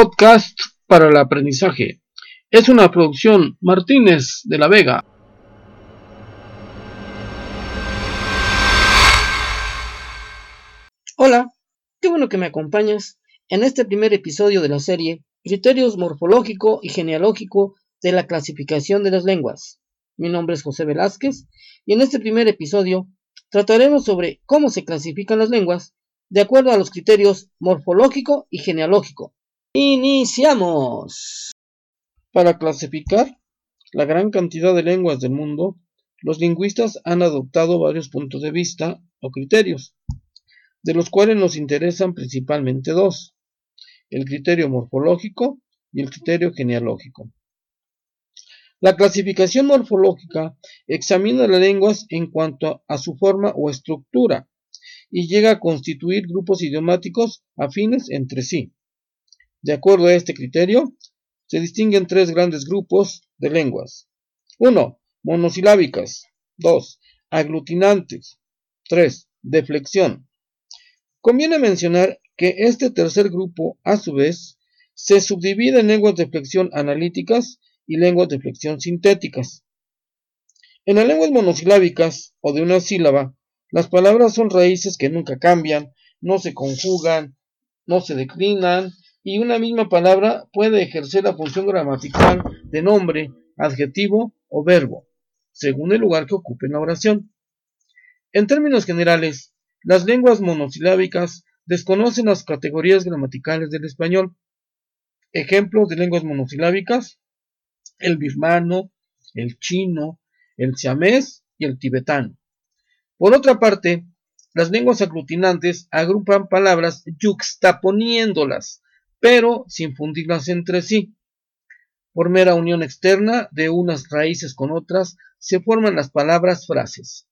Podcast para el aprendizaje. Es una producción Martínez de la Vega. Hola, qué bueno que me acompañas en este primer episodio de la serie Criterios morfológico y genealógico de la clasificación de las lenguas. Mi nombre es José Velázquez y en este primer episodio trataremos sobre cómo se clasifican las lenguas de acuerdo a los criterios morfológico y genealógico. Iniciamos. Para clasificar la gran cantidad de lenguas del mundo, los lingüistas han adoptado varios puntos de vista o criterios, de los cuales nos interesan principalmente dos, el criterio morfológico y el criterio genealógico. La clasificación morfológica examina las lenguas en cuanto a su forma o estructura y llega a constituir grupos idiomáticos afines entre sí. De acuerdo a este criterio, se distinguen tres grandes grupos de lenguas. 1. Monosilábicas. 2. Aglutinantes. 3. Deflexión. Conviene mencionar que este tercer grupo, a su vez, se subdivide en lenguas de flexión analíticas y lenguas de flexión sintéticas. En las lenguas monosilábicas o de una sílaba, las palabras son raíces que nunca cambian, no se conjugan, no se declinan y una misma palabra puede ejercer la función gramatical de nombre, adjetivo o verbo, según el lugar que ocupe en la oración. En términos generales, las lenguas monosilábicas desconocen las categorías gramaticales del español. Ejemplos de lenguas monosilábicas, el birmano, el chino, el siamés y el tibetano. Por otra parte, las lenguas aglutinantes agrupan palabras yuxtaponiéndolas, pero sin fundirlas entre sí. Por mera unión externa de unas raíces con otras, se forman las palabras frases.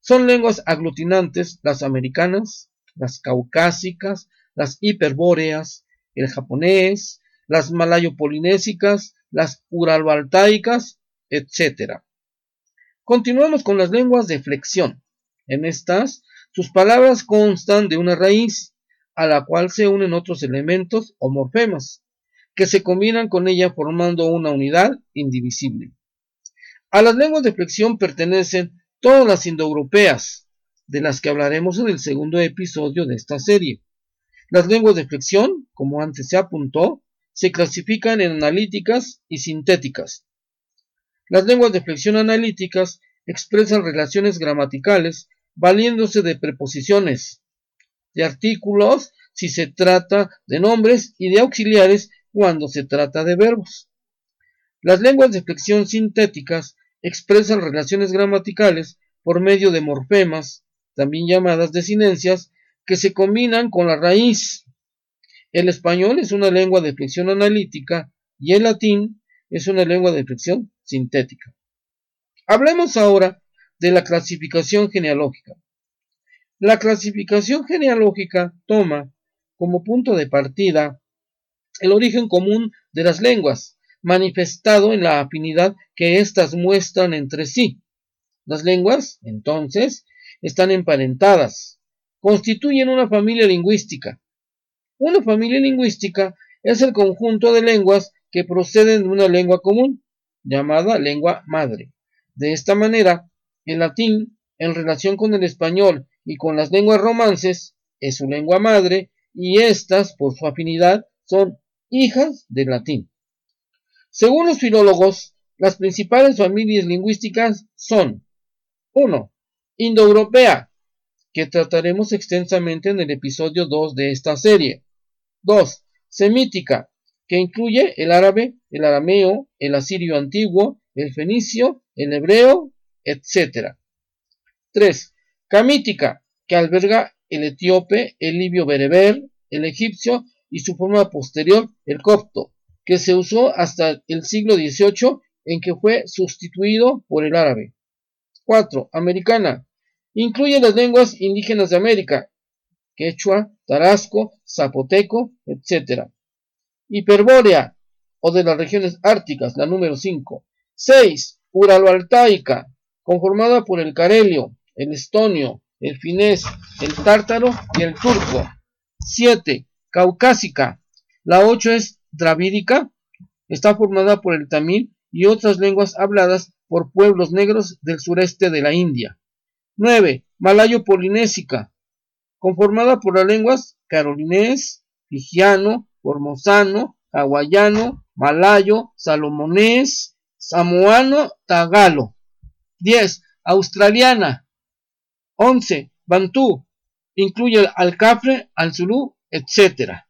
Son lenguas aglutinantes las americanas, las caucásicas, las hiperbóreas, el japonés, las malayo-polinésicas, las uralbaltaicas, etc. Continuamos con las lenguas de flexión. En estas, sus palabras constan de una raíz, a la cual se unen otros elementos o morfemas, que se combinan con ella formando una unidad indivisible. A las lenguas de flexión pertenecen todas las indoeuropeas, de las que hablaremos en el segundo episodio de esta serie. Las lenguas de flexión, como antes se apuntó, se clasifican en analíticas y sintéticas. Las lenguas de flexión analíticas expresan relaciones gramaticales valiéndose de preposiciones, de artículos si se trata de nombres y de auxiliares cuando se trata de verbos. Las lenguas de flexión sintéticas expresan relaciones gramaticales por medio de morfemas, también llamadas desinencias, que se combinan con la raíz. El español es una lengua de flexión analítica y el latín es una lengua de flexión sintética. Hablemos ahora de la clasificación genealógica. La clasificación genealógica toma como punto de partida el origen común de las lenguas, manifestado en la afinidad que éstas muestran entre sí. Las lenguas, entonces, están emparentadas, constituyen una familia lingüística. Una familia lingüística es el conjunto de lenguas que proceden de una lengua común, llamada lengua madre. De esta manera, el latín, en relación con el español y con las lenguas romances es su lengua madre y éstas, por su afinidad, son hijas del latín. Según los filólogos, las principales familias lingüísticas son 1. Indoeuropea, que trataremos extensamente en el episodio 2 de esta serie. 2. Semítica, que incluye el árabe, el arameo, el asirio antiguo, el fenicio, el hebreo, etc. 3. Camítica, que alberga el etíope, el libio bereber, el egipcio y su forma posterior, el copto, que se usó hasta el siglo XVIII en que fue sustituido por el árabe. 4. Americana. Incluye las lenguas indígenas de América, quechua, tarasco, zapoteco, etc. Hiperbórea, o de las regiones árticas, la número 5. 6. Uraloaltaica, conformada por el carelio, el estonio, el finés, el tártaro y el turco. 7. Caucásica, La 8 es dravídica, está formada por el tamil y otras lenguas habladas por pueblos negros del sureste de la India. 9. Malayo-polinésica, conformada por las lenguas carolinés, fijiano, formosano, hawaiano, malayo, salomonés, samoano, tagalo. 10. Australiana. 11. Bantú. Incluye al cafre, al zulú, etc.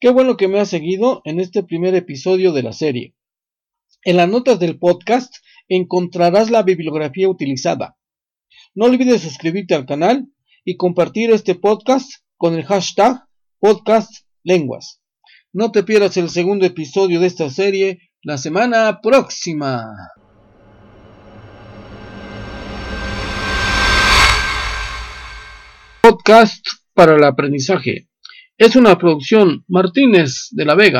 Qué bueno que me has seguido en este primer episodio de la serie. En las notas del podcast encontrarás la bibliografía utilizada. No olvides suscribirte al canal y compartir este podcast con el hashtag podcastlenguas. No te pierdas el segundo episodio de esta serie la semana próxima. Podcast para el aprendizaje. Es una producción Martínez de la Vega.